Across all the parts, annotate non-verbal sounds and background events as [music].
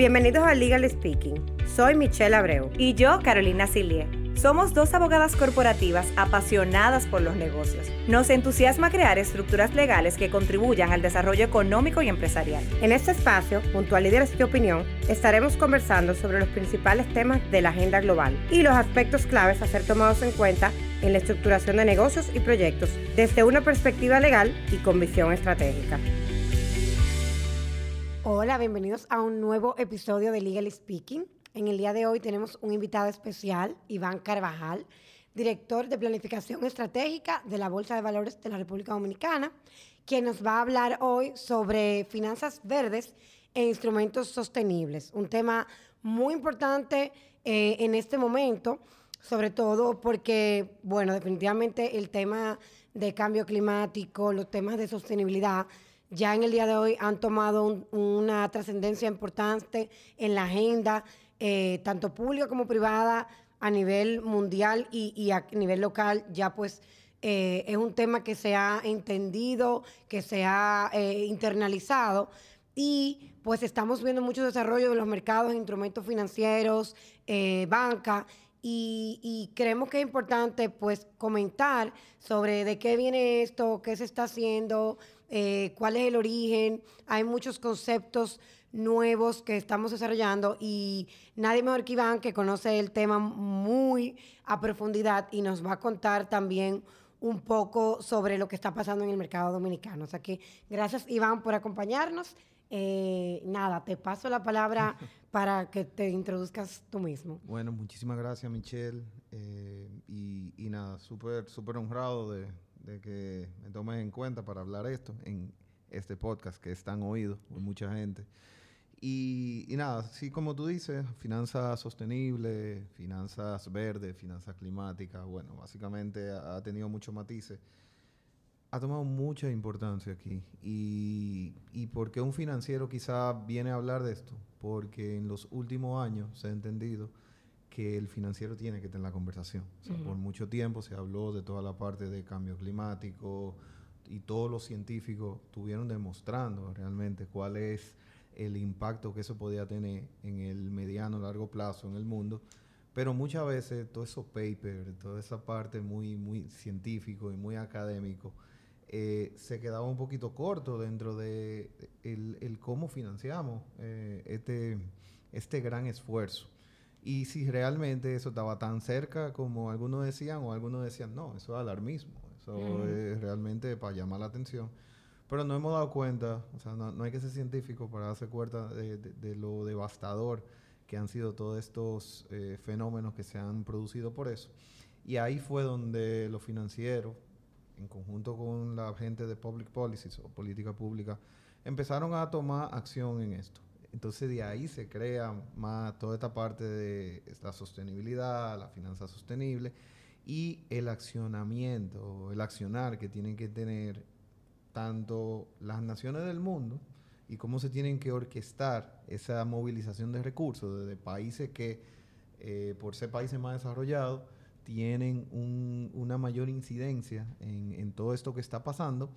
Bienvenidos a Legal Speaking. Soy Michelle Abreu. Y yo, Carolina Silie. Somos dos abogadas corporativas apasionadas por los negocios. Nos entusiasma crear estructuras legales que contribuyan al desarrollo económico y empresarial. En este espacio, junto a Líderes de Opinión, estaremos conversando sobre los principales temas de la agenda global y los aspectos claves a ser tomados en cuenta en la estructuración de negocios y proyectos desde una perspectiva legal y con visión estratégica. Hola, bienvenidos a un nuevo episodio de Legal Speaking. En el día de hoy tenemos un invitado especial, Iván Carvajal, director de Planificación Estratégica de la Bolsa de Valores de la República Dominicana, quien nos va a hablar hoy sobre finanzas verdes e instrumentos sostenibles, un tema muy importante eh, en este momento, sobre todo porque, bueno, definitivamente el tema de cambio climático, los temas de sostenibilidad, ya en el día de hoy han tomado una trascendencia importante en la agenda, eh, tanto pública como privada, a nivel mundial y, a nivel local, ya pues eh, es un tema que se ha entendido, que se ha eh, internalizado y pues estamos viendo mucho desarrollo de los mercados, instrumentos financieros, banca y, y, creemos que es importante pues comentar sobre de qué viene esto, qué se está haciendo, eh, cuál es el origen. Hay muchos conceptos nuevos que estamos desarrollando y nadie mejor que Iván que conoce el tema muy a profundidad y nos va a contar también un poco sobre lo que está pasando en el mercado dominicano. O sea que gracias Iván por acompañarnos. Eh, nada, te paso la palabra [laughs] para que te introduzcas tú mismo. Bueno, muchísimas gracias Michelle eh, y, y, nada, súper, súper honrado de, de que me tomes en cuenta para hablar esto en este podcast que es tan oído por mucha gente. Y, nada, sí, como tú dices, finanzas sostenibles, finanzas verdes, finanzas climáticas, bueno, básicamente ha, tenido muchos matices. Ha tomado mucha importancia aquí. Y, y por qué un financiero quizá viene a hablar de esto? Porque en los últimos años se ha entendido que el financiero tiene que tener la conversación. Por mucho tiempo se habló de toda la parte de cambio climático y todos los científicos estuvieron demostrando realmente cuál es el impacto que eso podía tener en el mediano largo plazo en el mundo. Pero muchas veces todo esos papers, toda esa parte muy, muy científico y muy académico, eh, se quedaba un poquito corto dentro de el, cómo financiamos eh, este, este gran esfuerzo. Y si realmente eso estaba tan cerca como algunos decían, o algunos decían, no, eso es alarmismo, eso es realmente para llamar la atención. Pero no hemos dado cuenta, o sea, no, hay que ser científico para darse cuenta de, lo devastador que han sido todos estos eh, fenómenos que se han producido por eso. Y ahí fue donde los financieros, en conjunto con la gente de Public Policies o política pública, empezaron a tomar acción en esto. Entonces de ahí se crea más toda esta parte de la sostenibilidad, la finanza sostenible y el accionamiento, el accionar que tienen que tener tanto las naciones del mundo y cómo se tienen que orquestar esa movilización de recursos desde países que, eh, por ser países más desarrollados, tienen una mayor incidencia en, en, todo esto que está pasando,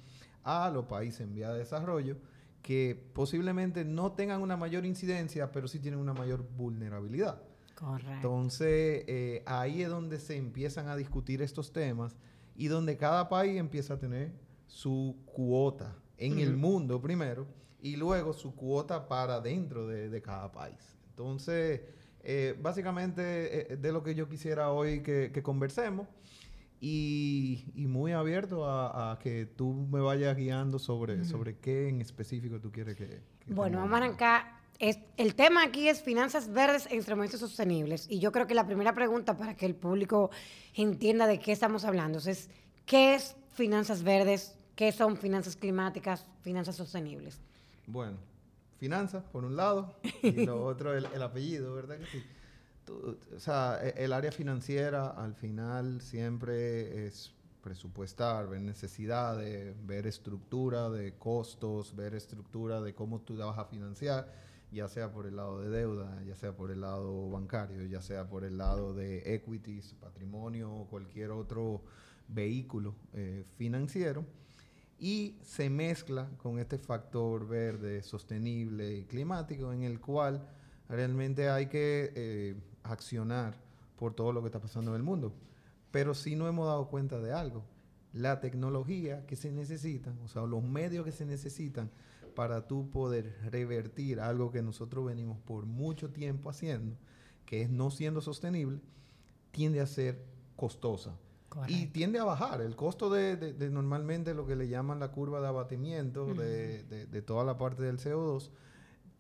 a los países en vía de desarrollo, que posiblemente no tengan una mayor incidencia, pero sí tienen una mayor vulnerabilidad. Correcto. Entonces, eh, ahí es donde se empiezan a discutir estos temas y donde cada país empieza a tener su cuota en el mundo primero y luego su cuota para dentro de, cada país. Entonces, eh, básicamente eh, de lo que yo quisiera hoy que, que conversemos y, muy abierto a, que tú me vayas guiando sobre, sobre qué en específico tú quieres que... bueno, vamos a arrancar. Es, el tema aquí es finanzas verdes e instrumentos sostenibles. Y yo creo que la primera pregunta para que el público entienda de qué estamos hablando es, ¿qué es finanzas verdes? ¿Qué son finanzas climáticas, finanzas sostenibles? Bueno, finanzas, por un lado, y lo [laughs] otro, el, el apellido, ¿verdad que sí? O sea, e, el área financiera al final siempre es presupuestar, ver necesidades, ver estructura de costos, ver estructura de cómo tú vas a financiar, ya sea por el lado de deuda, ya sea por el lado bancario, ya sea por el lado de equities, patrimonio o cualquier otro vehículo eh, financiero. Y se mezcla con este factor verde, sostenible y climático en el cual realmente hay que eh, accionar por todo lo que está pasando en el mundo. Pero sí no hemos dado cuenta de algo. La tecnología que se necesita, o sea, los medios que se necesitan para tú poder revertir algo que nosotros venimos por mucho tiempo haciendo, que es no siendo sostenible, tiende a ser costosa. Y tiende a bajar. El costo de, normalmente lo que le llaman la curva de abatimiento de, toda la parte del CO2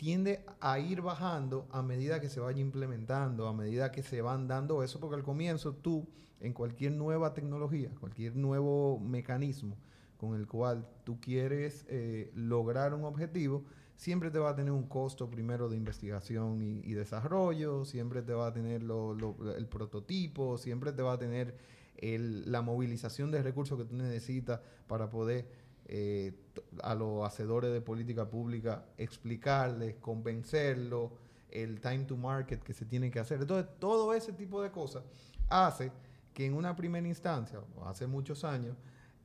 tiende a ir bajando a medida que se vaya implementando, a medida que se van dando eso, porque al comienzo tú, en cualquier nueva tecnología, cualquier nuevo mecanismo con el cual tú quieres eh, lograr un objetivo, siempre te va a tener un costo primero de investigación y, desarrollo, siempre te va a tener el prototipo, siempre te va a tener la movilización de recursos que tú necesitas para poder eh, a los hacedores de política pública explicarles, convencerlos, el time to market que se tiene que hacer. Entonces, todo ese tipo de cosas hace que en una primera instancia, hace muchos años,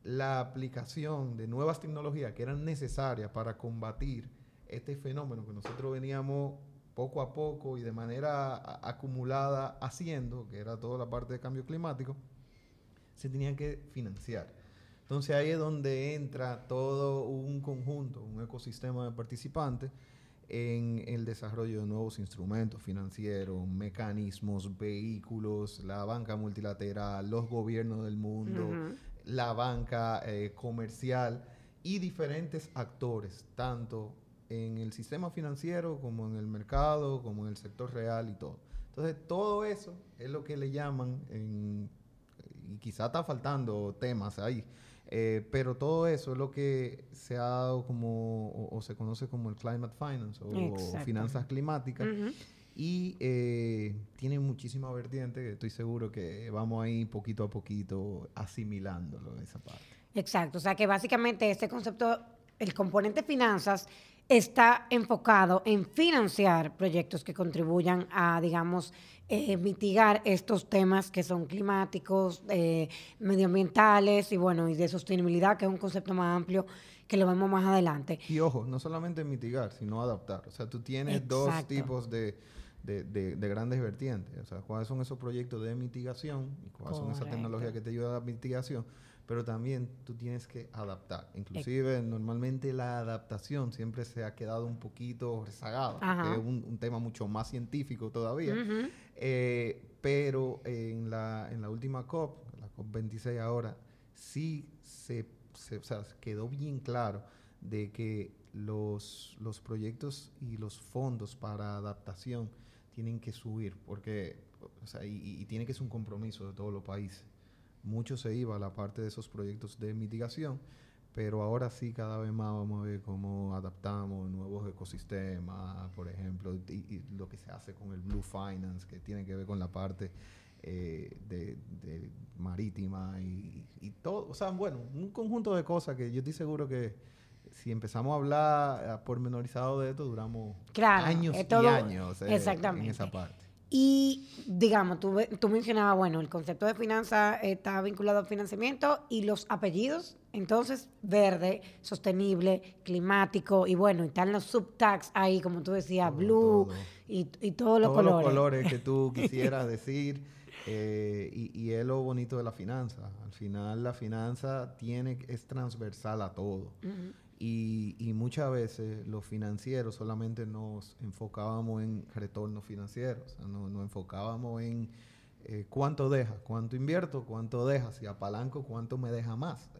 la aplicación de nuevas tecnologías que eran necesarias para combatir este fenómeno que nosotros veníamos poco a poco y de manera acumulada haciendo, que era toda la parte de cambio climático, se tenían que financiar. Entonces ahí es donde entra todo un conjunto, un ecosistema de participantes en el desarrollo de nuevos instrumentos financieros, mecanismos, vehículos, la banca multilateral, los gobiernos del mundo, la banca eh, comercial y diferentes actores, tanto en el sistema financiero como en el mercado, como en el sector real y todo. Entonces, todo eso es lo que le llaman, y quizá está faltando temas ahí, eh, pero todo eso es lo que se ha dado como, o, se conoce como el climate finance o, finanzas climáticas. Y eh, tiene muchísima vertiente, estoy seguro que vamos ahí poquito a poquito asimilándolo esa parte. Exacto, o sea que básicamente este concepto, el componente finanzas, está enfocado en financiar proyectos que contribuyan a, digamos, eh, mitigar estos temas que son climáticos, eh, medioambientales y bueno, y de sostenibilidad, que es un concepto más amplio que lo vemos más adelante. Y ojo, no solamente mitigar, sino adaptar. O sea, tú tienes dos tipos de, grandes vertientes. O sea, cuáles son esos proyectos de mitigación y cuáles son esas tecnologías que te ayudan a la mitigación pero también tú tienes que adaptar. Inclusive, normalmente la adaptación siempre se ha quedado un poquito rezagada, que es un, tema mucho más científico todavía. Eh, pero en la, en la última COP, la COP26 ahora, sí se, se quedó bien claro de que los, los proyectos y los fondos para adaptación tienen que subir, porque, o sea, y, y tiene que ser un compromiso de todos los países mucho se iba a la parte de esos proyectos de mitigación, pero ahora sí cada vez más vamos a ver cómo adaptamos nuevos ecosistemas, por ejemplo, y, lo que se hace con el Blue Finance, que tiene que ver con la parte eh, de, marítima y, todo, o sea, bueno, un conjunto de cosas que yo estoy seguro que si empezamos a hablar pormenorizado de esto, duramos años y años eh, en esa parte. Y digamos, tú, tú mencionabas, bueno, el concepto de finanza está vinculado al financiamiento y los apellidos, entonces, verde, sostenible, climático, y bueno, están los subtags ahí, como tú decías, blue Y, todos los colores. Todos los colores que tú [laughs] quisieras decir. Eh, y, es lo bonito de la finanza. Al final, la finanza tiene, es transversal a todo. Y, muchas veces los financieros solamente nos enfocábamos en retorno financiero, o nos enfocábamos en eh, cuánto deja, cuánto invierto, cuánto deja, si apalanco, cuánto me deja más.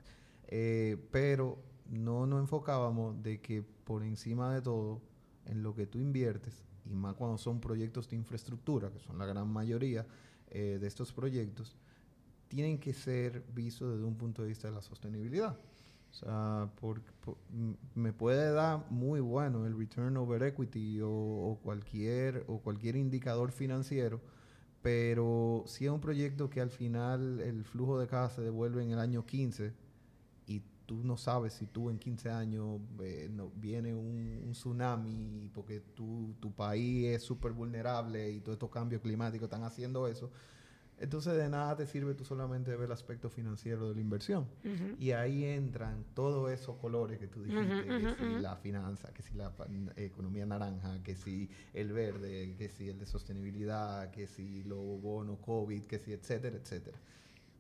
Eh, pero no nos enfocábamos de que por encima de todo, en lo que tú inviertes, y más cuando son proyectos de infraestructura, que son la gran mayoría eh, de estos proyectos, tienen que ser vistos desde un punto de vista de la sostenibilidad. O sea, por, me puede dar muy bueno el return over equity o, cualquier, o cualquier indicador financiero, pero si es un proyecto que al final el flujo de caja se devuelve en el año 15 y tú no sabes si tú en 15 años eh, viene un, tsunami porque tu, tu país es súper vulnerable y todos estos cambios climáticos están haciendo eso, Entonces de nada te sirve tú solamente ver el aspecto financiero de la inversión. Y ahí entran todos esos colores que tú dijiste, que si la finanza, que si la economía naranja, que si el verde, que si el de sostenibilidad, que si los bonos COVID, que si etcétera, etcétera.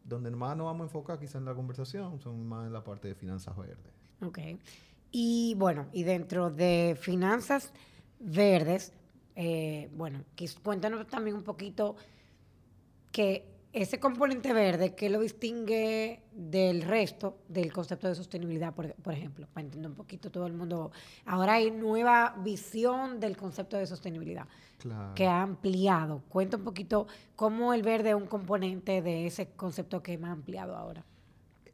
Donde más nos vamos a enfocar quizá en la conversación son más en la parte de finanzas verdes. Ok. Y bueno, y dentro de finanzas verdes, eh, bueno, cuéntanos también un poquito que ese componente verde, ¿qué lo distingue del resto del concepto de sostenibilidad, por, ejemplo? Para entender un poquito todo el mundo. Ahora hay nueva visión del concepto de sostenibilidad que ha ampliado. Cuenta un poquito cómo el verde es un componente de ese concepto que ha ampliado ahora.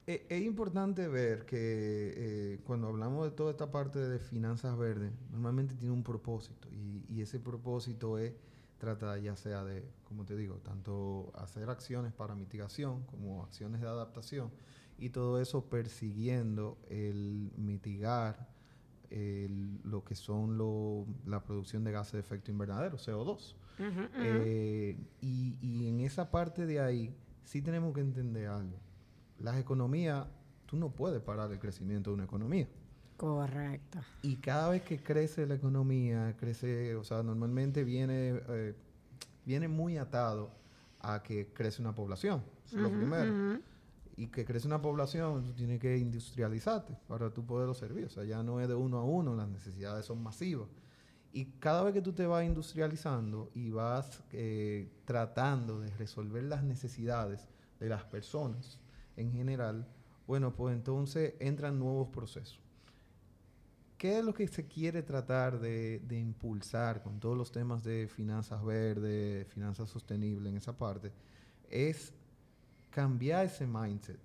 E, es, importante ver que eh, cuando hablamos de toda esta parte de finanzas verdes, normalmente tiene un propósito y, y ese propósito es trata ya sea de, como te digo, tanto hacer acciones para mitigación como acciones de adaptación y todo eso persiguiendo el mitigar lo que son la producción de gases de efecto invernadero, CO2. Eh, y, y en esa parte de ahí sí tenemos que entender algo. Las economías, tú no puedes parar el crecimiento de una economía. Correcto. Y cada vez que crece la economía, crece, o sea, normalmente viene, eh, viene muy atado a que crece una población. Eso es lo primero. Y que crece una población, tú tienes que industrializarte para tú poderlo servir. O sea, ya no es de uno a uno, las necesidades son masivas. Y cada vez que tú te vas industrializando y vas eh, tratando de resolver las necesidades de las personas en general, bueno, pues entonces entran nuevos procesos. ¿Qué es lo que se quiere tratar de, impulsar con todos los temas de finanzas verdes, finanzas sostenibles en esa parte? Es cambiar ese mindset.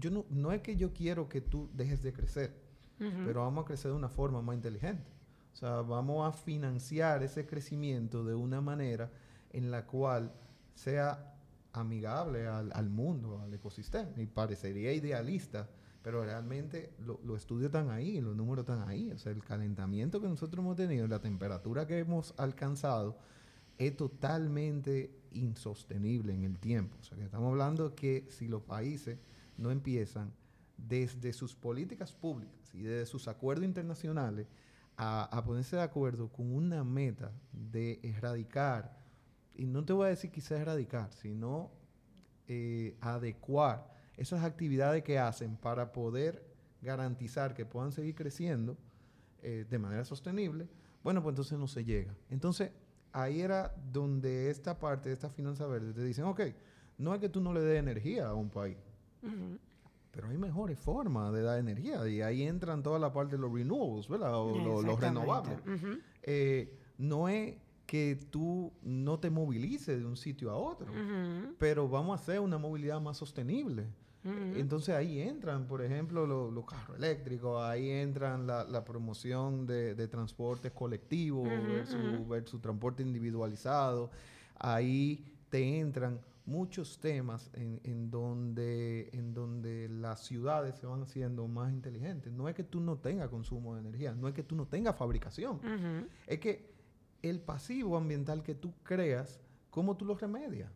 yo no, no es que yo quiero que tú dejes de crecer, pero vamos a crecer de una forma más inteligente. O sea, vamos a financiar ese crecimiento de una manera en la cual sea amigable al, al mundo, al ecosistema. Y parecería idealista pero realmente los estudios están ahí, los números están ahí. O sea, el calentamiento que nosotros hemos tenido, la temperatura que hemos alcanzado, es totalmente insostenible en el tiempo. O sea, que estamos hablando que si los países no empiezan desde sus políticas públicas y desde sus acuerdos internacionales a, ponerse de acuerdo con una meta de erradicar, y no te voy a decir quizás erradicar, sino eh, adecuar esas actividades que hacen para poder garantizar que puedan seguir creciendo eh, de manera sostenible, bueno, pues entonces no se llega. Entonces, ahí era donde esta parte de esta finanza verde te dicen, ok, no es que tú no le des energía a un país, pero hay mejores formas de dar energía y ahí entran toda la parte de los renewables, ¿verdad? O los renovables. Eh, no es que tú no te movilices de un sitio a otro, pero vamos a hacer una movilidad más sostenible. Entonces ahí entran, por ejemplo, los carros eléctricos, ahí entran la, promoción de, de, transportes colectivos versus, transporte individualizado, ahí te entran muchos temas en, donde, en donde las ciudades se van haciendo más inteligentes. No es que tú no tengas consumo de energía, no es que tú no tengas fabricación, es que el pasivo ambiental que tú creas, ¿cómo tú lo remedias?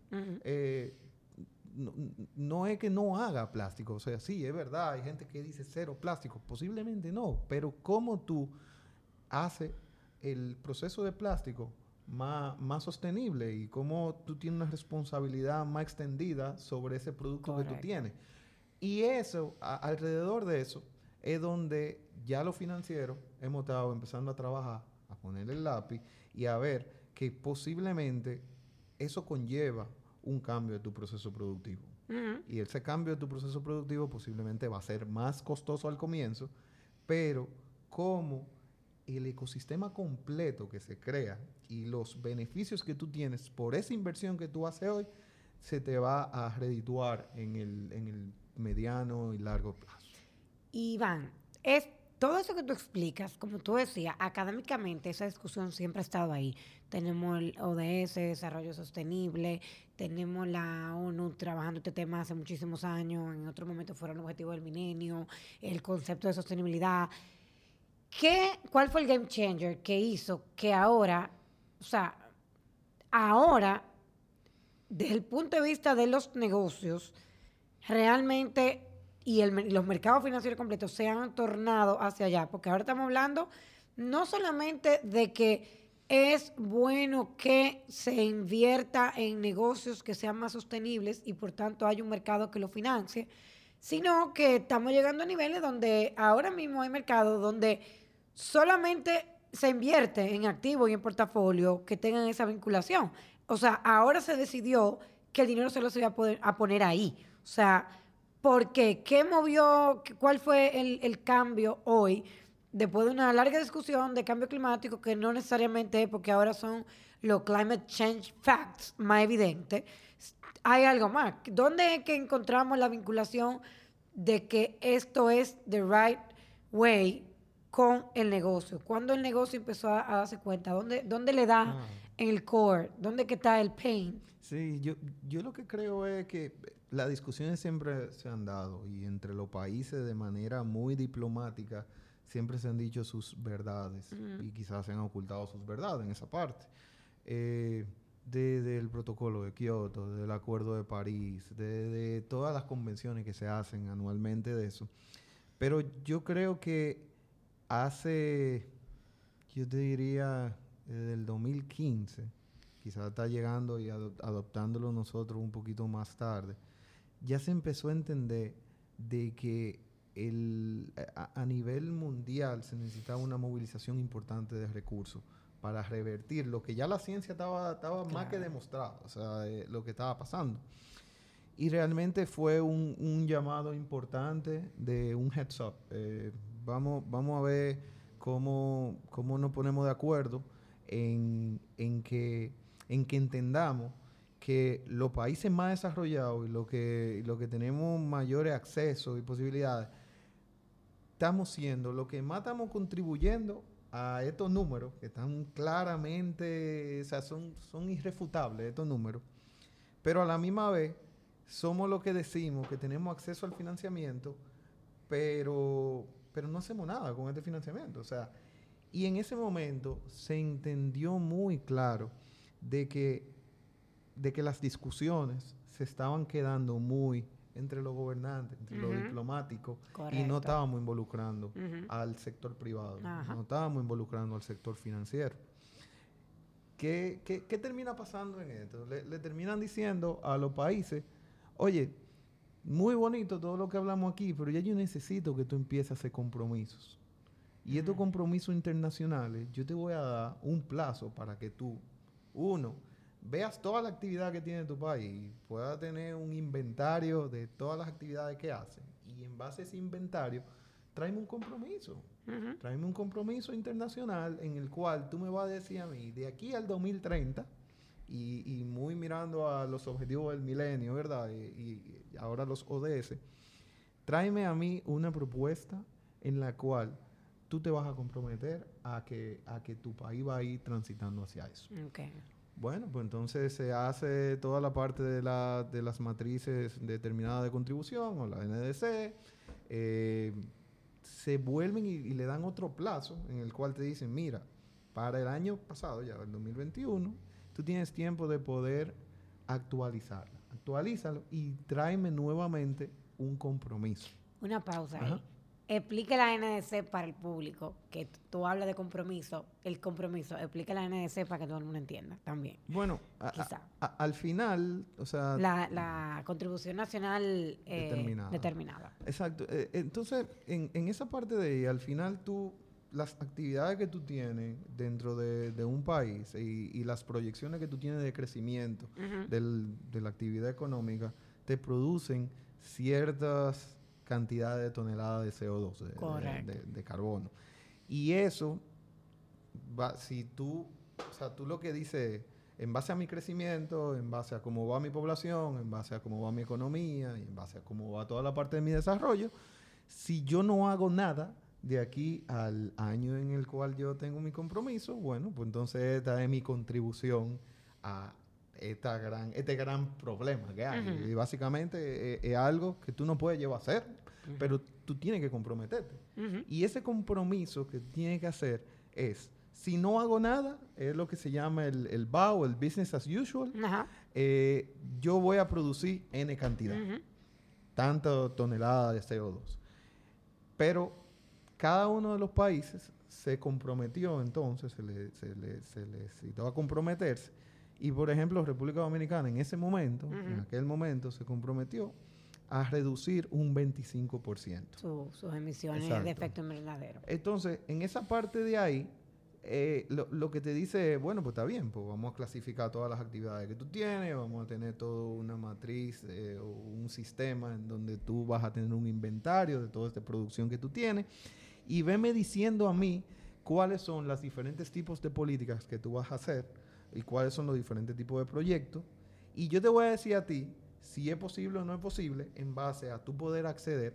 No, es que no haga plástico, o sea, sí, es verdad, hay gente que dice cero plástico, posiblemente no, pero cómo tú haces el proceso de plástico más, más sostenible y cómo tú tienes una responsabilidad más extendida sobre ese producto que tú tienes. Y eso, alrededor de eso, es donde ya los financieros hemos estado empezando a trabajar, a poner el lápiz y a ver que posiblemente eso conlleva un cambio de tu proceso productivo. Y ese cambio de tu proceso productivo posiblemente va a ser más costoso al comienzo, pero como el ecosistema completo que se crea y los beneficios que tú tienes por esa inversión que tú haces hoy, se te va a redituar en el, en el mediano y largo plazo. Iván, es todo eso que tú explicas, como tú decías, académicamente esa discusión siempre ha estado ahí. Tenemos el ODS, Desarrollo Sostenible, tenemos la ONU trabajando este tema hace muchísimos años, en otro momento fueron el objetivo del milenio, el concepto de sostenibilidad. ¿Qué, ¿Cuál fue el game changer que hizo que ahora, o sea, ahora desde el punto de vista de los negocios, realmente y el, los mercados financieros completos se han tornado hacia allá, porque ahora estamos hablando no solamente de que es bueno que se invierta en negocios que sean más sostenibles y por tanto hay un mercado que lo financie, sino que estamos llegando a niveles donde ahora mismo hay mercados donde solamente se invierte en activos y en portafolio que tengan esa vinculación. O sea, ahora se decidió que el dinero se lo se iba a, poder, a poner ahí. O sea, ¿por qué? ¿Qué movió? ¿Cuál fue el, el cambio hoy? Después de una larga discusión de cambio climático, que no necesariamente es porque ahora son los climate change facts más evidentes, hay algo más. ¿Dónde es que encontramos la vinculación de que esto es the right way con el negocio? ¿Cuándo el negocio empezó a, darse cuenta? ¿Dónde, dónde le da ah. en el core? ¿Dónde que está el pain? Sí, yo, yo lo que creo es que las discusiones siempre se han dado y entre los países de manera muy diplomática siempre se han dicho sus verdades y quizás se han ocultado sus verdades en esa parte. Eh, desde el protocolo de Kioto, del Acuerdo de París, de, todas las convenciones que se hacen anualmente de eso. Pero yo creo que hace, yo te diría, desde el 2015, quizás está llegando y adoptándolo nosotros un poquito más tarde, ya se empezó a entender de que el, a, nivel mundial se necesitaba una movilización importante de recursos para revertir lo que ya la ciencia estaba, estaba más que demostrado, o sea, eh, lo que estaba pasando. Y realmente fue un, un llamado importante de un heads up. Eh, vamos, vamos a ver cómo, cómo nos ponemos de acuerdo en, en, que, en que entendamos que los países más desarrollados y lo que, lo que tenemos mayores accesos y posibilidades, estamos siendo, lo que más estamos contribuyendo a estos números, que están claramente, o sea, son, son irrefutables estos números, pero a la misma vez somos los que decimos que tenemos acceso al financiamiento, pero, pero no hacemos nada con este financiamiento. O sea, y en ese momento se entendió muy claro de que de que las discusiones se estaban quedando muy entre los gobernantes, entre los diplomáticos, y no estábamos involucrando al sector privado, no estábamos involucrando al sector financiero. ¿Qué, qué, termina pasando en esto? Le, terminan diciendo a los países, oye, muy bonito todo lo que hablamos aquí, pero ya yo necesito que tú empieces a hacer compromisos. Y estos compromisos internacionales, yo te voy a dar un plazo para que tú, uno, veas toda la actividad que tiene tu país, pueda tener un inventario de todas las actividades que hace y en base a ese inventario, tráeme un compromiso. Tráeme un compromiso internacional en el cual tú me vas a decir a mí, de aquí al 2030, y, muy mirando a los objetivos del milenio, ¿verdad? Y, y, ahora los ODS, tráeme a mí una propuesta en la cual tú te vas a comprometer a que, a que tu país va a ir transitando hacia eso. Okay. Bueno, pues entonces se hace toda la parte de, la, de las matrices determinadas de contribución o la NDC. Eh, se vuelven y, le dan otro plazo en el cual te dicen, mira, para el año pasado, ya el 2021, tú tienes tiempo de poder actualizarla. Actualízalo y tráeme nuevamente un compromiso. Una pausa ahí explique la NDC para el público, que tú hablas de compromiso, el compromiso, explique la NDC para que todo el mundo entienda también. Bueno, al final, o sea... La, contribución nacional eh, determinada. Exacto. Eh, entonces, en, esa parte de ahí, al final tú, las actividades que tú tienes dentro de, un país y, las proyecciones que tú tienes de crecimiento de la actividad económica, te producen ciertas cantidad de toneladas de CO2, de, carbono. Y eso, va, si tú, o sea, tú lo que dices, en base a mi crecimiento, en base a cómo va mi población, en base a cómo va mi economía, y en base a cómo va toda la parte de mi desarrollo, si yo no hago nada de aquí al año en el cual yo tengo mi compromiso, bueno, pues entonces esta es mi contribución a esta gran, este gran problema que hay. Y básicamente eh, es, algo que tú no puedes llevar a hacer, pero tú tienes que comprometerte. Y ese compromiso que tienes que hacer es, si no hago nada, es lo que se llama el, el BAO, el Business as Usual. eh, yo voy a producir N cantidad, Ujú. tanto tonelada de CO2. Pero cada uno de los países se comprometió entonces, se le, se le, se le citó a comprometerse. Y por ejemplo, República Dominicana en ese momento, en aquel momento, se comprometió a reducir un 25%. Su- sus emisiones Exacto. de efecto invernadero. Entonces, en esa parte de ahí, eh, lo, lo que te dice, es, bueno, pues está bien, pues vamos a clasificar todas las actividades que tú tienes, vamos a tener toda una matriz eh, o un sistema en donde tú vas a tener un inventario de toda esta producción que tú tienes y veme diciendo a mí cuáles son los diferentes tipos de políticas que tú vas a hacer y cuáles son los diferentes tipos de proyectos. Y yo te voy a decir a ti si es posible o no es posible en base a tu poder acceder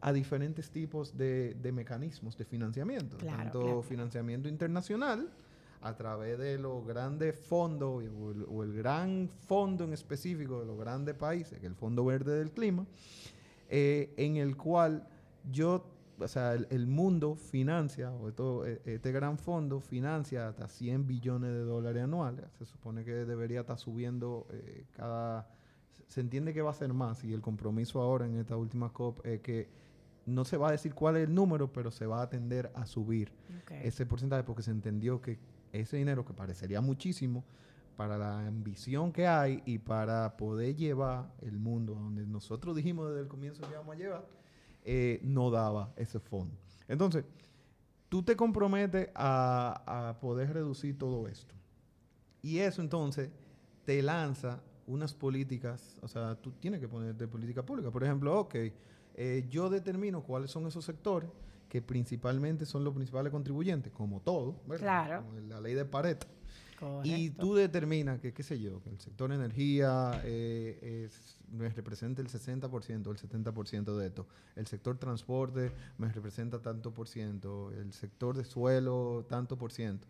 a diferentes tipos de, de mecanismos de financiamiento, Claro, tanto claro. financiamiento internacional a través de los grandes fondos o el, o el gran fondo en específico de los grandes países, que es el Fondo Verde del Clima, eh, en el cual yo, o sea, el, el mundo financia, o esto- eh, este gran fondo financia hasta 100 billones de dólares anuales. Se supone que debería estar subiendo eh, cada... Se entiende que va a ser más y el compromiso ahora en esta última COP es que no se va a decir cuál es el número, pero se va a tender a subir ese porcentaje porque se entendió que ese dinero que parecería muchísimo para la ambición que hay y para poder llevar el mundo a donde nosotros dijimos desde el comienzo que íbamos a llevar, eh, no daba ese fondo. Entonces, tú te comprometes a, a poder reducir todo esto. Y eso entonces te lanza unas políticas, o sea, tú tienes que ponerte política pública. Por ejemplo, ok, eh, yo determino cuáles son esos sectores que principalmente son los principales contribuyentes, como todo, ¿verdad? Claro. Como la ley de Pareto. Y tú determinas que, qué sé yo, que el sector energía eh, es- me representa el 60% o el 70% de esto. El sector transporte me representa tanto por ciento. El sector de suelo, tanto por ciento.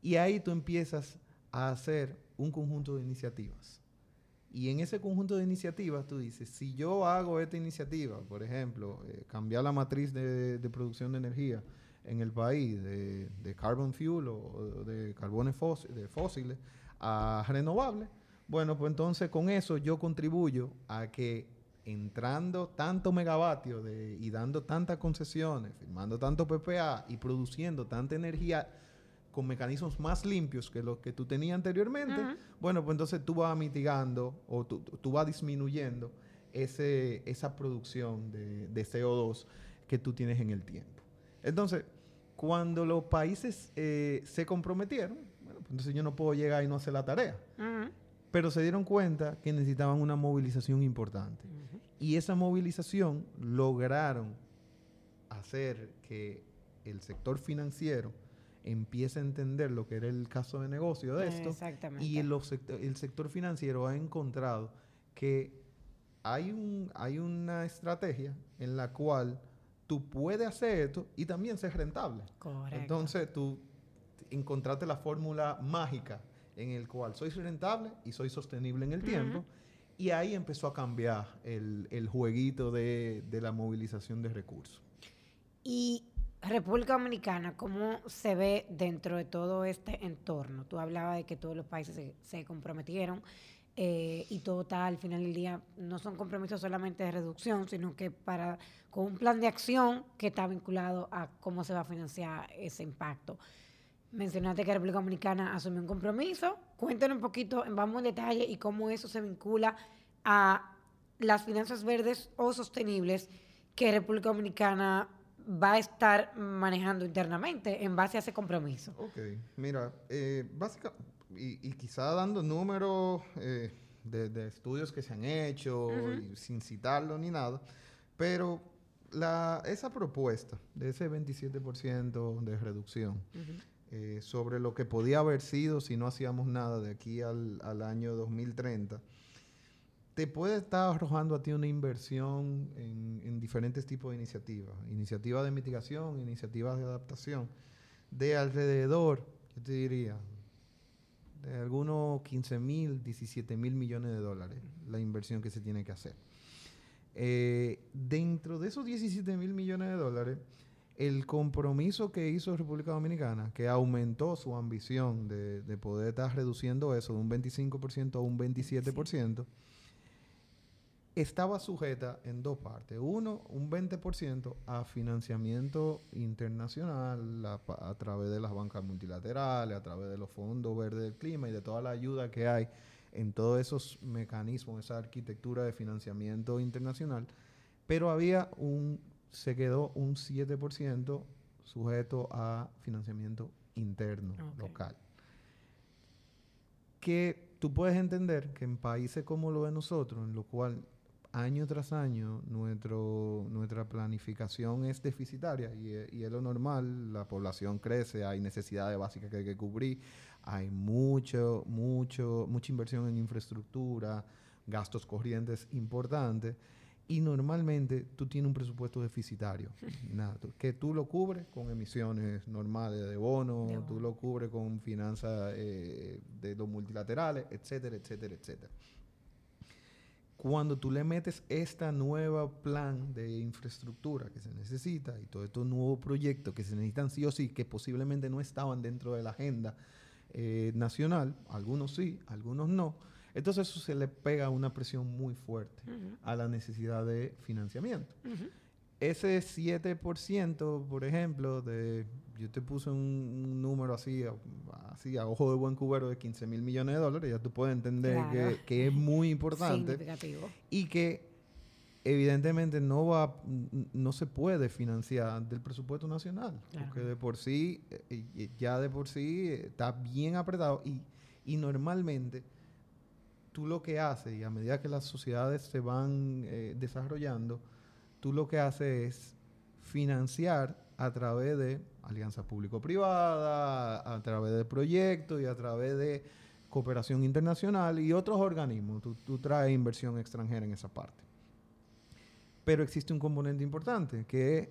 Y ahí tú empiezas a hacer un conjunto de iniciativas. Y en ese conjunto de iniciativas tú dices, si yo hago esta iniciativa, por ejemplo, eh, cambiar la matriz de, producción de energía en el país de, carbon fuel o, de carbones fósiles a renovables, bueno, pues entonces con eso yo contribuyo a que entrando tanto megavatio de, y dando tantas concesiones, firmando tanto PPA y produciendo tanta energía con mecanismos más limpios que los que tú tenías anteriormente, bueno, pues entonces tú vas mitigando o tú, tú vas disminuyendo ese, esa producción de, de CO2 que tú tienes en el tiempo. Entonces, cuando los países eh, se comprometieron, bueno, pues entonces yo no puedo llegar y no hacer la tarea. Pero se dieron cuenta que necesitaban una movilización importante. Y esa movilización lograron hacer que el sector financiero empiece a entender lo que era el caso de negocio de esto. Exactamente. Y el, el sector financiero ha encontrado que hay, un, hay una estrategia en la cual tú puedes hacer esto y también ser rentable. Correcto. Entonces tú encontraste la fórmula mágica en el cual soy rentable y soy sostenible en el Ujú. tiempo. Y ahí empezó a cambiar el, el jueguito de, de la movilización de recursos. Y República Dominicana, ¿cómo se ve dentro de todo este entorno? Tú hablabas de que todos los países se, comprometieron eh, y todo está al final del día, no son compromisos solamente de reducción, sino que para con un plan de acción que está vinculado a cómo se va a financiar ese impacto. Mencionaste que República Dominicana asumió un compromiso. Cuéntanos un poquito, vamos en detalle y cómo eso se vincula a las finanzas verdes o sostenibles que República Dominicana va a estar manejando internamente en base a ese compromiso. Ok, mira, eh, básicamente, y, y quizá dando números eh, de, de estudios que se han hecho, y sin citarlo ni nada, pero la, esa propuesta de ese 27% de reducción eh, sobre lo que podía haber sido si no hacíamos nada de aquí al, al año 2030, te puede estar arrojando a ti una inversión en, en diferentes tipos de iniciativas. Iniciativas de mitigación, iniciativas de adaptación, de alrededor, yo te diría, de algunos 15 mil, 17 mil millones de dólares, la inversión que se tiene que hacer. Eh, dentro de esos 17 mil millones de dólares, el compromiso que hizo República Dominicana, que aumentó su ambición de, de poder estar reduciendo eso de un 25% a un 27%, estaba sujeta en dos partes. Uno, un 20% a financiamiento internacional a, a, través de las bancas multilaterales, a través de los fondos verdes del clima y de toda la ayuda que hay en todos esos mecanismos, esa arquitectura de financiamiento internacional. Pero había un se quedó un 7% sujeto a financiamiento interno, okay. local. Que tú puedes entender que en países como lo de nosotros, en lo cual año tras año nuestro, nuestra planificación es deficitaria y, y, es lo normal, la población crece, hay necesidades básicas que hay que cubrir, hay mucho, mucho, mucha inversión en infraestructura, gastos corrientes importantes y normalmente tú tienes un presupuesto deficitario, [laughs] nada, que tú lo cubres con emisiones normales de bonos, tú lo cubres con finanzas eh, de los multilaterales, etcétera, etcétera, etcétera. Cuando tú le metes esta nueva plan de infraestructura que se necesita y todos estos nuevos proyectos que se necesitan sí o sí, que posiblemente no estaban dentro de la agenda eh, nacional, algunos sí, algunos no, entonces eso se le pega una presión muy fuerte uh -huh. a la necesidad de financiamiento. Uh -huh. Ese 7%, por ejemplo, de yo te puse un, un número así, a, así a ojo de buen cubero de 15 mil millones de dólares, ya tú puedes entender claro. que, que, es muy importante y que evidentemente no va no se puede financiar del presupuesto nacional, claro. porque de por sí eh, ya de por sí está bien apretado y, y normalmente tú lo que haces, y a medida que las sociedades se van eh, desarrollando, tú lo que haces es financiar a través de alianza público-privada, a través de proyectos y a través de cooperación internacional y otros organismos. Tú, tú, traes inversión extranjera en esa parte. Pero existe un componente importante, que es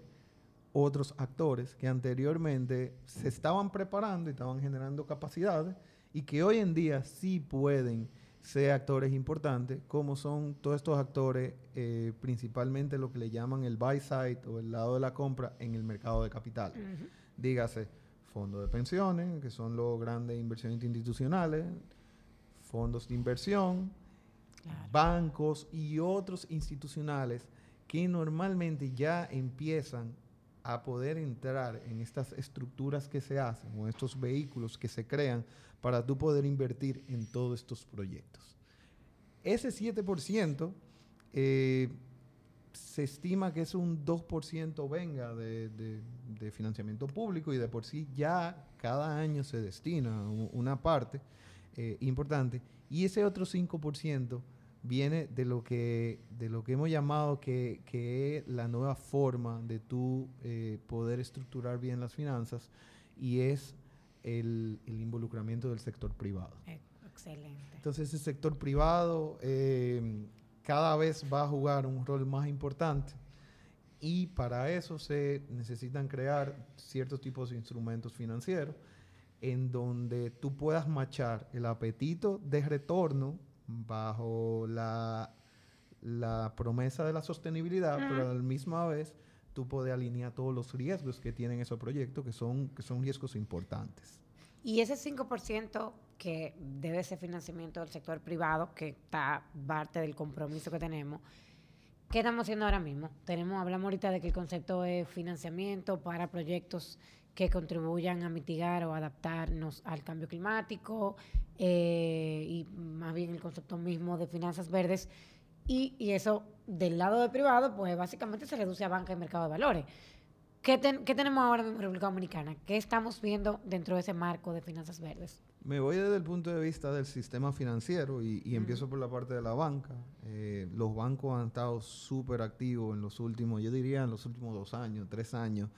otros actores que anteriormente se estaban preparando y estaban generando capacidades y que hoy en día sí pueden ser actores importantes, como son todos estos actores, eh, principalmente lo que le llaman el buy side o el lado de la compra en el mercado de capital. Dígase, fondos de pensiones, que son los grandes inversiones institucionales, fondos de inversión, claro. bancos y otros institucionales que normalmente ya empiezan a poder entrar en estas estructuras que se hacen o estos vehículos que se crean para tú poder invertir en todos estos proyectos. Ese 7% eh, se estima que es un 2% venga de, de, de, financiamiento público y de por sí ya cada año se destina una parte eh, importante y ese otro 5% viene de lo que, de lo que hemos llamado que, que es la nueva forma de tú eh, poder estructurar bien las finanzas y es el, el involucramiento del sector privado. Excelente. Entonces ese sector privado eh, cada vez va a jugar un rol más importante y para eso se necesitan crear ciertos tipos de instrumentos financieros en donde tú puedas machar el apetito de retorno bajo la, la promesa de la sostenibilidad, uh -huh. pero a la misma vez tú puedes alinear todos los riesgos que tienen esos proyectos, que son, que son riesgos importantes. Y ese 5% que debe ser financiamiento del sector privado, que está parte del compromiso que tenemos, ¿qué estamos haciendo ahora mismo? Tenemos, hablamos ahorita de que el concepto es financiamiento para proyectos que contribuyan a mitigar o adaptarnos al cambio climático eh, y más bien el concepto mismo de finanzas verdes. Y, eso del lado de privado, pues básicamente se reduce a banca y mercado de valores. ¿Qué, ¿Qué, tenemos ahora en República Dominicana? ¿Qué estamos viendo dentro de ese marco de finanzas verdes? Me voy desde el punto de vista del sistema financiero y, y uh -huh. empiezo por la parte de la banca. Eh, los bancos han estado súper activos en los últimos, yo diría en los últimos dos años, tres años,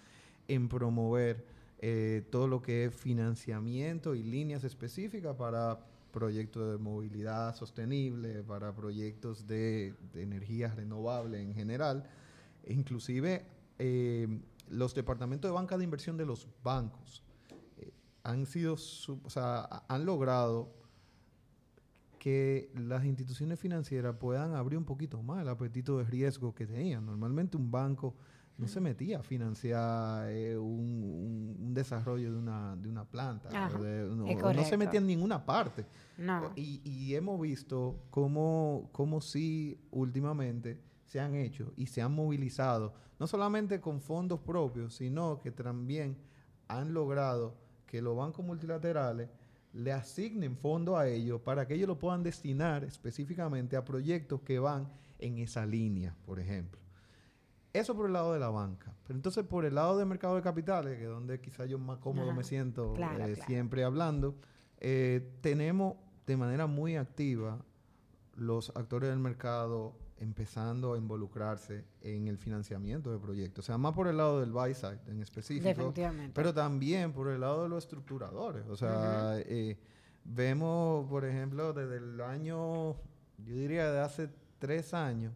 en promover eh, todo lo que es financiamiento y líneas específicas para proyectos de movilidad sostenible, para proyectos de, de energías renovables en general. E inclusive eh, los departamentos de banca de inversión de los bancos han sido, o sea, han logrado que las instituciones financieras puedan abrir un poquito más el apetito de riesgo que tenían. Normalmente un banco no se metía a financiar eh, un, un- un desarrollo de una, de una planta. Ajá, de- no, se metía en ninguna parte. No. Y, y hemos visto cómo, cómo sí últimamente se han hecho y se han movilizado, no solamente con fondos propios, sino que también han logrado que los bancos multilaterales le asignen fondos a ellos para que ellos lo puedan destinar específicamente a proyectos que van en esa línea, por ejemplo. Eso por el lado de la banca. Pero entonces por el lado del mercado de capitales, que es donde quizá yo más cómodo Ajá. me siento Claro, eh, claro. siempre hablando, eh, tenemos de manera muy activa los actores del mercado empezando a involucrarse en el financiamiento de proyectos. O sea, más por el lado del buy side en específico, pero también por el lado de los estructuradores. O sea, eh, vemos, por ejemplo, desde el año, yo diría de hace tres años,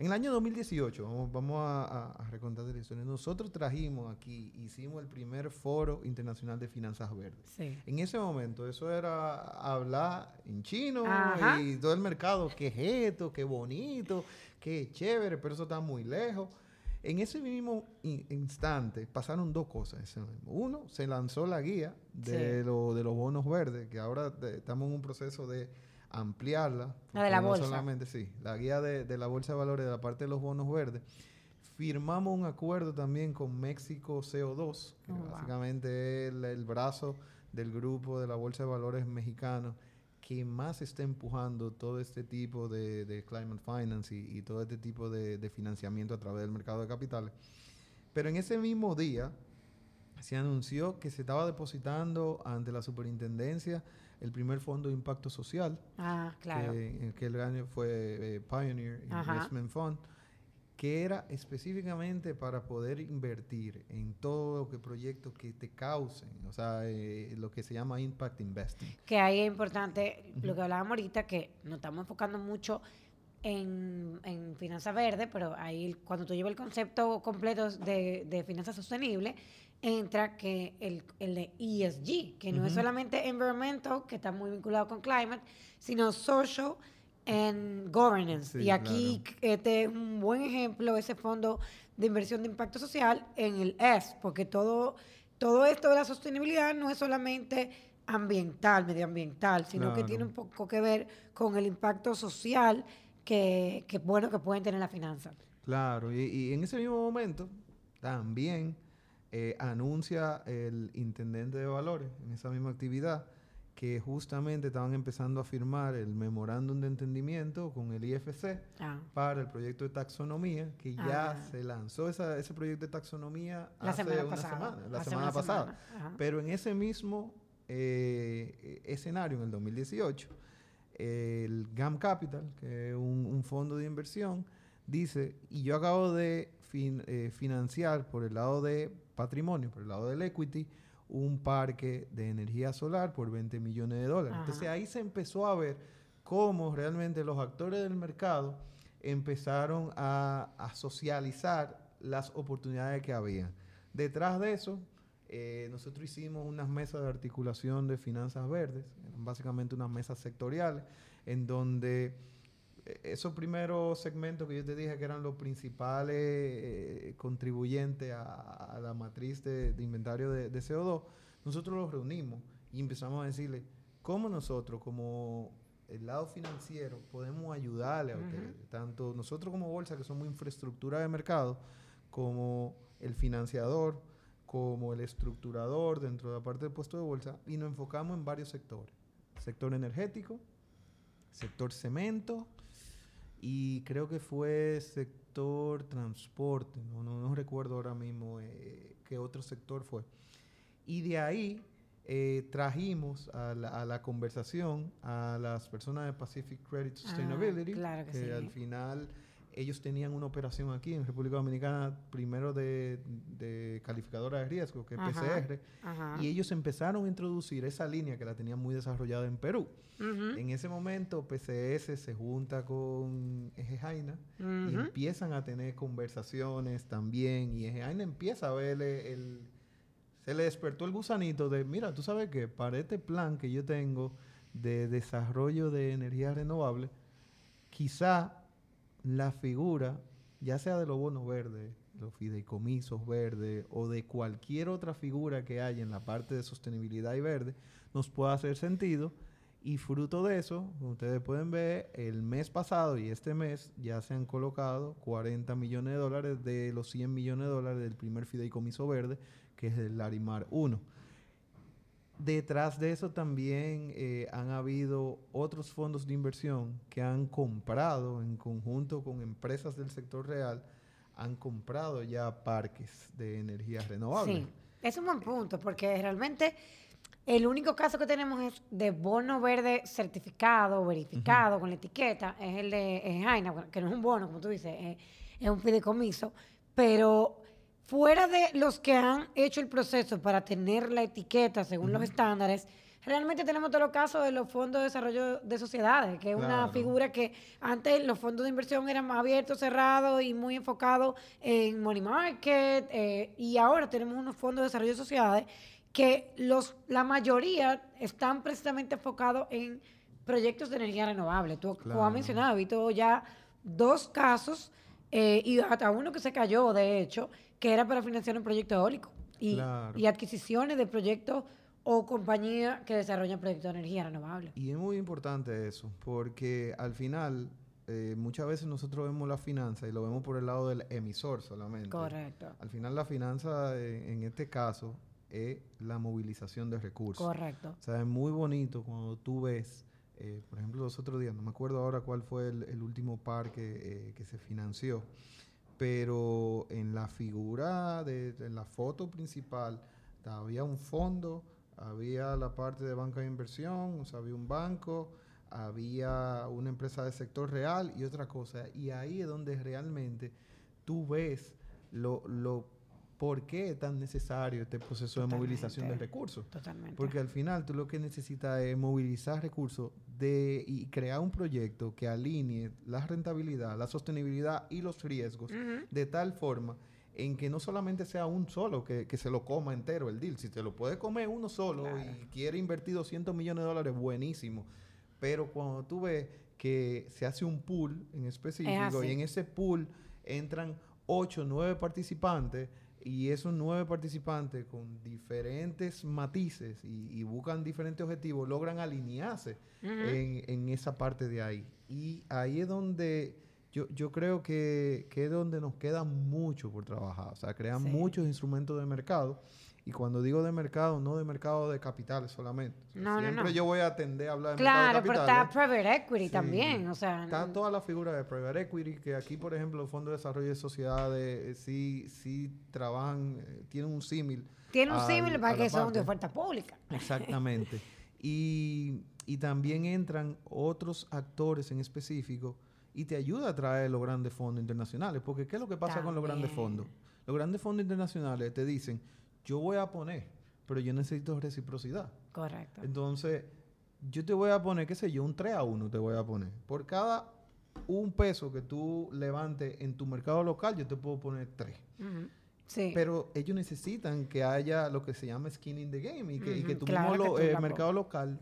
en el año 2018, vamos, vamos a, a, a recontar la historia, nosotros trajimos aquí, hicimos el primer foro internacional de finanzas verdes. Sí. En ese momento, eso era hablar en chino Ajá. y todo el mercado, qué es esto, qué bonito, qué chévere, pero eso está muy lejos. En ese mismo in- instante pasaron dos cosas. Uno, se lanzó la guía de, Sí. lo- de los bonos verdes, que ahora de- estamos en un proceso de ampliarla. La de la no bolsa. Solamente, sí, la guía de, de la bolsa de valores de la parte de los bonos verdes. Firmamos un acuerdo también con México CO2, que Oh, wow. básicamente es el, el brazo del grupo de la Bolsa de Valores mexicano que más está empujando todo este tipo de, de climate finance y, y todo este tipo de, de financiamiento a través del mercado de capitales. Pero en ese mismo día se anunció que se estaba depositando ante la superintendencia el primer fondo de impacto social Ah, claro. que, que el año fue eh, Pioneer Ajá. Investment Fund, que era específicamente para poder invertir en todo lo que proyectos que te causen, o sea, eh, lo que se llama impact investing. Que ahí es importante lo que hablábamos ahorita, que nos estamos enfocando mucho en, en finanzas verdes, pero ahí cuando tú llevas el concepto completo de, de finanzas sostenibles, entra que el, el de ESG, que no es solamente environmental, que está muy vinculado con climate, sino social and governance. Sí, y aquí este es un buen ejemplo, ese fondo de inversión de impacto social en el S, porque todo, todo esto de la sostenibilidad no es solamente ambiental, medioambiental, sino que tiene un poco que ver con el impacto social que, que bueno que pueden tener las finanzas. Claro, y, y en ese mismo momento también eh, anuncia el intendente de valores en esa misma actividad que justamente estaban empezando a firmar el memorándum de entendimiento con el IFC Ah, para el proyecto de taxonomía, que ya Ah. se lanzó esa- ese proyecto de taxonomía la hace semana una pasada. semana, la hace semana pasada. semana. Pero en ese mismo eh, escenario, en el 2018, el GAM Capital, que es un, un fondo de inversión, dice, y yo acabo de fin- eh, financiar por el lado de patrimonio, por el lado del equity, un parque de energía solar por 20 millones de dólares. Ajá. Entonces ahí se empezó a ver cómo realmente los actores del mercado empezaron a, a socializar las oportunidades que había. Detrás de eso, eh, nosotros hicimos unas mesas de articulación de finanzas verdes, básicamente unas mesas sectoriales, en donde esos primeros segmentos que yo te dije que eran los principales eh, contribuyentes a, a la matriz de, de inventario de, de CO2, nosotros los reunimos y empezamos a decirle cómo nosotros, como el lado financiero, podemos ayudarle a ustedes, tanto nosotros como Bolsa, que somos infraestructura de mercado, como el financiador, como el estructurador dentro de la parte del puesto de bolsa, y nos enfocamos en varios sectores. Sector energético, sector cemento, y creo que fue sector transporte, no, no, no recuerdo ahora mismo eh, qué otro sector fue. Y de ahí eh, trajimos a la, a la conversación a las personas de Pacific Credit Ah, Sustainability, que sí. al final ellos tenían una operación aquí en República Dominicana, primero de, de calificadora de riesgo, que es Ajá. PCR, Ajá. y ellos empezaron a introducir esa línea que la tenían muy desarrollada en Perú. En ese momento, PCS se junta con Eje Jaina y empiezan a tener conversaciones también. Y Eje Jaina empieza a ver el, Se le despertó el gusanito de, mira, tú sabes que para este plan que yo tengo de desarrollo de energía renovable, quizá la figura, ya sea de los bonos verdes, los fideicomisos verdes o de cualquier otra figura que haya en la parte de sostenibilidad y verde, nos pueda hacer sentido. Y fruto de eso, ustedes pueden ver, el mes pasado y este mes ya se han colocado 40 millones de dólares de los 100 millones de dólares del primer fideicomiso verde, que es el Larimar 1. Detrás de eso también eh, han habido otros fondos de inversión que han comprado en conjunto con empresas del sector real, han comprado ya parques de energía renovable. Sí, es un buen punto, porque realmente el único caso que tenemos es de bono verde certificado, verificado, con la etiqueta, es el de Jaina, que no es un bono, como tú dices, es, es un fideicomiso, pero fuera de los que han hecho el proceso para tener la etiqueta según los estándares, realmente tenemos todos los casos de los fondos de desarrollo de sociedades, que es una figura que antes los fondos de inversión eran más abiertos, cerrados y muy enfocados en money market, eh, y ahora tenemos unos fondos de desarrollo de sociedades que los, la mayoría están precisamente enfocados en proyectos de energía renovable. Tú, has mencionado, he visto ya dos casos eh, y hasta uno que se cayó, de hecho, que era para financiar un proyecto eólico y, y adquisiciones de proyectos o compañías que desarrollan proyectos de energía renovable. Y es muy importante eso, porque al final eh, muchas veces nosotros vemos la finanza y lo vemos por el lado del emisor solamente. Correcto. Al final la finanza, eh, en este caso, es la movilización de recursos. Correcto. O sea, es muy bonito cuando tú ves, eh, por ejemplo, los otros días, no me acuerdo ahora cuál fue el, último parque que se financió, pero en la figura, de, en la foto principal, había un fondo, había la parte de banca de inversión, había un banco, había una empresa del sector real y otra cosa. Y ahí es donde realmente tú ves lo, lo ¿Por qué es tan necesario este proceso de movilización de recursos? Totalmente. Porque al final tú lo que necesitas es movilizar recursos de, y crear un proyecto que alinee la rentabilidad, la sostenibilidad y los riesgos de tal forma en que no solamente sea un solo que, se lo coma entero el deal. Si te lo puede comer uno solo y quiere invertir 200 millones de dólares, buenísimo. Pero cuando tú ves que se hace un pool en específico y en ese pool entran 8 o 9 participantes, y esos nueve participantes con diferentes matices y, buscan diferentes objetivos, logran alinearse en, esa parte de ahí. Y ahí es donde yo, yo creo que, que, es donde nos queda mucho por trabajar. O sea, crean muchos instrumentos de mercado y cuando digo de mercado, no de mercado de capitales solamente. Siempre yo voy a atender a hablar de mercado de capitales. Claro, pero está private equity también, o sea... Están todas las figuras de private equity, que aquí, por ejemplo, los fondos de desarrollo de sociedades eh, sí, sí trabajan, eh, tienen un símil. Tienen un símil para que son de oferta pública. Exactamente. [laughs] y, y también entran otros actores en específico y te ayuda a traer los grandes fondos internacionales. Porque ¿qué es lo que pasa con los grandes fondos? Los grandes fondos internacionales te dicen yo voy a poner, pero yo necesito reciprocidad. Correcto. Entonces, yo te voy a poner, qué sé yo, un 3 a 1 te voy a poner. Por cada un peso que tú levantes en tu mercado local, yo te puedo poner 3. Sí. Pero ellos necesitan que haya lo que se llama skin in the game y que, tu mismo eh, mercado local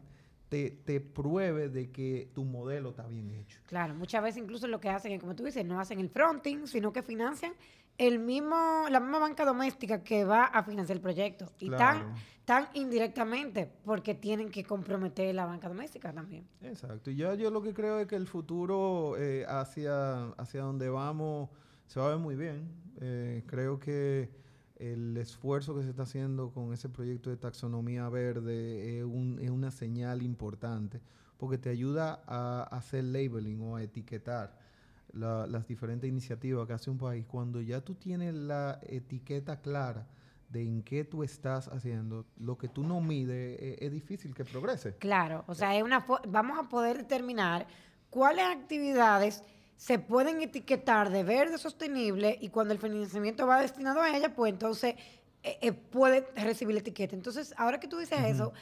te, te, pruebe de que tu modelo está bien hecho. Claro, muchas veces incluso lo que hacen, como tú dices, no hacen el fronting, sino que financian el mismo, la misma banca doméstica que va a financiar el proyecto. Y tan, tan indirectamente, porque tienen que comprometer la banca doméstica también. Exacto. Y yo, yo lo que creo es que el futuro eh, hacia, hacia donde vamos se va a ver muy bien. Eh, creo que el esfuerzo que se está haciendo con ese proyecto de taxonomía verde es, un, es una señal importante, porque te ayuda a hacer labeling o a etiquetar las diferentes iniciativas que hace un país, cuando ya tú tienes la etiqueta clara de en qué tú estás haciendo, lo que tú no mides e, es, difícil que progrese. Claro, o sea, es una vamos a poder determinar cuáles actividades se pueden etiquetar de verde sostenible y cuando el financiamiento va destinado a ella, pues entonces eh, eh, puede recibir la etiqueta. Entonces, ahora que tú dices eso,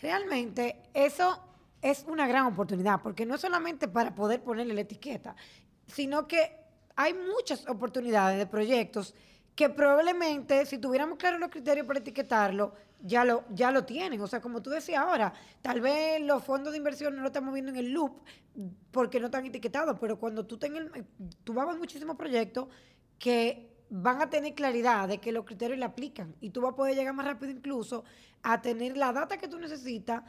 realmente eso es una gran oportunidad, porque no es solamente para poder ponerle la etiqueta, sino que hay muchas oportunidades de proyectos que probablemente si tuviéramos claros los criterios para etiquetarlo, ya lo, ya lo tienen. O sea, como tú decías ahora, tal vez los fondos de inversión no lo estamos viendo en el loop porque no están etiquetados, pero cuando tú, tengas, tú vas a muchísimos proyectos que van a tener claridad de que los criterios le aplican y tú vas a poder llegar más rápido incluso a tener la data que tú necesitas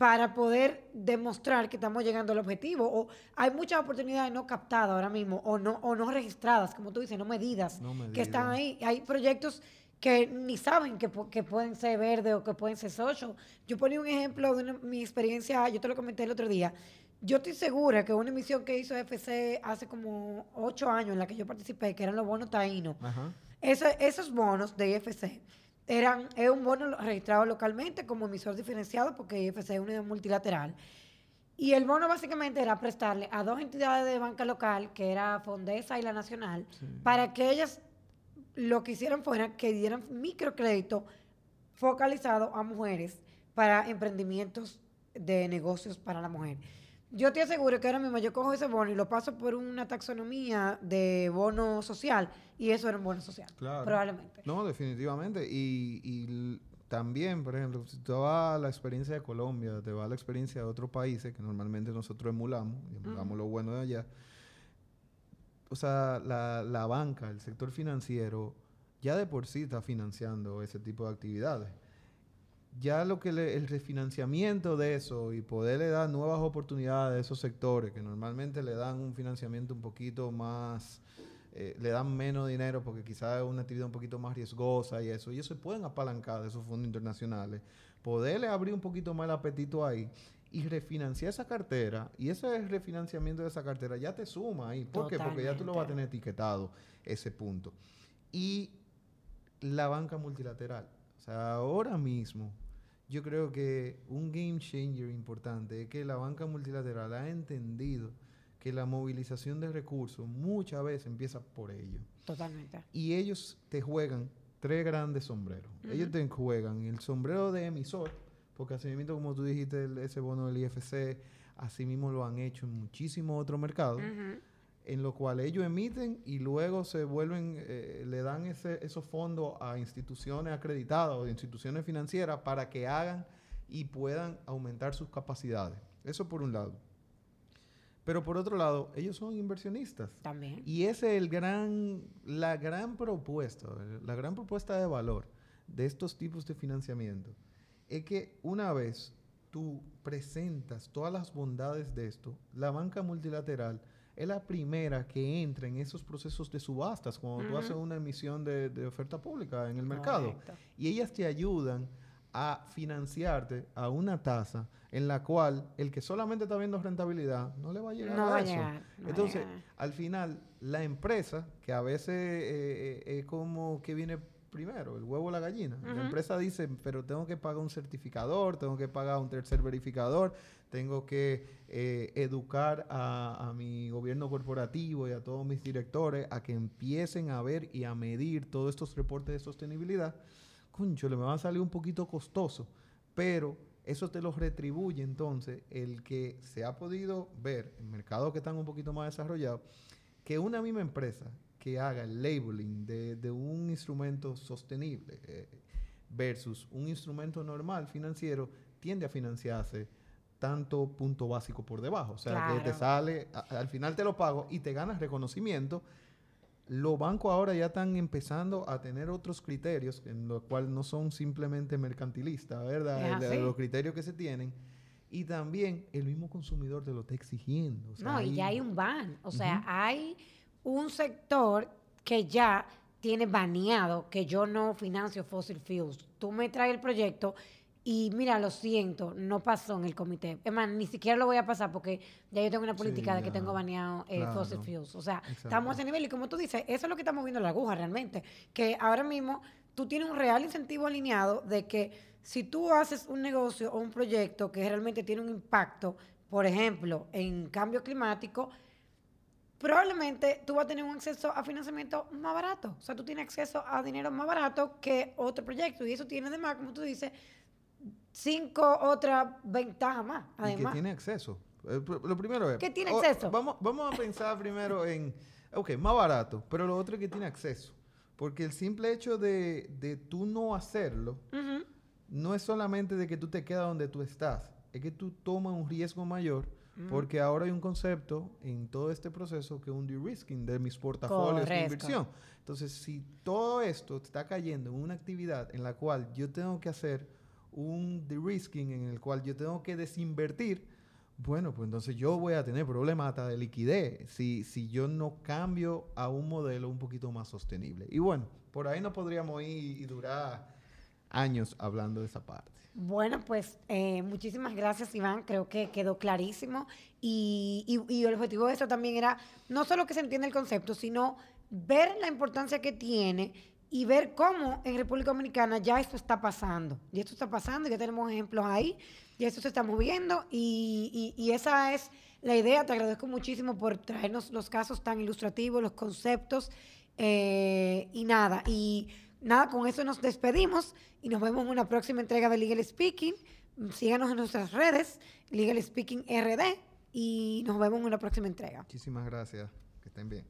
para poder demostrar que estamos llegando al objetivo. O hay muchas oportunidades no captadas ahora mismo o no, o no registradas, como tú dices, no medidas, que están ahí. Hay proyectos que ni saben que, que, pueden ser verde o que pueden ser social. Yo ponía un ejemplo de mi experiencia, yo te lo comenté el otro día. Yo estoy segura que una emisión que hizo FC hace como ocho años en la que yo participé, que eran los bonos taínos, esos bonos de IFC eran, es un bono registrado localmente como emisor diferenciado porque IFC es una multilateral. Y el bono básicamente era prestarle a dos entidades de banca local, que era Fondesa y la Nacional, para que ellas lo que hicieran fuera que dieran microcrédito focalizado a mujeres para emprendimientos de negocios para la mujer. Yo te aseguro que ahora mismo yo cojo ese bono y lo paso por una taxonomía de bono social y eso era un bono social, probablemente. No, definitivamente. Y, también, por ejemplo, si te va a la experiencia de Colombia, te va a la experiencia de otros países que normalmente nosotros emulamos, emulamos lo bueno de allá, o sea, la, la banca, el sector financiero, ya de por sí está financiando ese tipo de actividades ya lo que el refinanciamiento de eso y poderle dar nuevas oportunidades a esos sectores que normalmente le dan un financiamiento un poquito más, eh, le dan menos dinero porque quizás es una actividad un poquito más riesgosa y eso, y ellos se pueden apalancar de esos fondos internacionales, poderle abrir un poquito más el apetito ahí y refinanciar esa cartera, y ese refinanciamiento de esa cartera ya te suma ahí. ¿Por qué? Porque ya tú lo vas a tener etiquetado ese punto. Y la banca multilateral o sea, ahora mismo yo creo que un game changer importante es que la banca multilateral ha entendido que la movilización de recursos muchas veces empieza por ellos. Totalmente. Y ellos te juegan tres grandes sombreros. Ellos te juegan el sombrero de emisor, porque así mismo, como tú dijiste, ese bono del IFC, así mismo lo han hecho en muchísimos otros mercados en lo cual ellos emiten y luego se vuelven, eh, le dan ese, esos fondos a instituciones acreditadas o instituciones financieras para que hagan y puedan aumentar sus capacidades. Eso por un lado. Pero por otro lado, ellos son inversionistas. También. Y ese es el gran, la gran propuesta, la gran propuesta de valor de estos tipos de financiamiento. Es que una vez tú presentas todas las bondades de esto, la banca multilateral es la primera que entra en esos procesos de subastas cuando tú haces una emisión de, oferta pública en el mercado. Y ellas te ayudan a financiarte a una tasa en la cual el que solamente está viendo rentabilidad no le va a llegar a eso. Entonces, al final, la empresa, que a veces eh, eh, es como que viene primero, el huevo o la gallina. La empresa dice, pero tengo que pagar un certificador, tengo que pagar un tercer verificador, tengo que eh, educar a, mi gobierno corporativo y a todos mis directores a que empiecen a ver y a medir todos estos reportes de sostenibilidad. Concho, le me va a salir un poquito costoso, pero eso te lo retribuye entonces el que se ha podido ver en mercados que están un poquito más desarrollados, que una misma empresa que haga el labeling de, un instrumento sostenible eh, versus un instrumento normal financiero tiende a financiarse tanto punto básico por debajo. O sea, que te sale, al final te lo pago y te ganas reconocimiento. Los bancos ahora ya están empezando a tener otros criterios, en los cuales no son simplemente mercantilistas, ¿verdad? los criterios que se tienen. Y también el mismo consumidor te lo está exigiendo. no, y ya hay un ban. O sea, hay un sector que ya tiene baneado que yo no financio fossil fuels. Tú me traes el proyecto y mira, lo siento, no pasó en el comité. Es más, ni siquiera lo voy a pasar porque ya yo tengo una política de que tengo baneado eh, fossil fuels. O sea, estamos a ese nivel y como tú dices, eso es lo que está moviendo la aguja realmente. Que ahora mismo tú tienes un real incentivo alineado de que si tú haces un negocio o un proyecto que realmente tiene un impacto, por ejemplo, en cambio climático, probablemente tú vas a tener un acceso a financiamiento más barato. O sea, tú tienes acceso a dinero más barato que otro proyecto. Y eso tiene además, como tú dices, cinco otras ventajas más. Además. que tiene acceso. Eh, lo primero es... ¿Qué tiene acceso? vamos, vamos a pensar primero en... Ok, más barato, pero lo otro es que tiene acceso. Porque el simple hecho de, de tú no hacerlo, no es solamente de que tú te quedas donde tú estás, es que tú tomas un riesgo mayor Porque ahora hay un concepto en todo este proceso que es un de-risking de mis portafolios de inversión. Entonces, si todo esto está cayendo en una actividad en la cual yo tengo que hacer un de-risking, en el cual yo tengo que desinvertir, bueno, pues entonces yo voy a tener problemas hasta de liquidez si, si yo no cambio a un modelo un poquito más sostenible. Y bueno, por ahí no podríamos ir y durar años hablando de esa parte. Bueno, pues eh, muchísimas gracias, Iván. Creo que quedó clarísimo. Y, y, el objetivo de esto también era no solo que se entienda el concepto, sino ver la importancia que tiene y ver cómo en República Dominicana ya esto está pasando. Y esto está pasando, ya tenemos ejemplos ahí, y esto se está moviendo. Y, y esa es la idea. Te agradezco muchísimo por traernos los casos tan ilustrativos, los conceptos. Eh, y nada, y nada, con eso nos despedimos y nos vemos en una próxima entrega de Legal Speaking. Síganos en nuestras redes, Legal Speaking RD, y nos vemos en una próxima entrega. Muchísimas gracias. Que estén bien.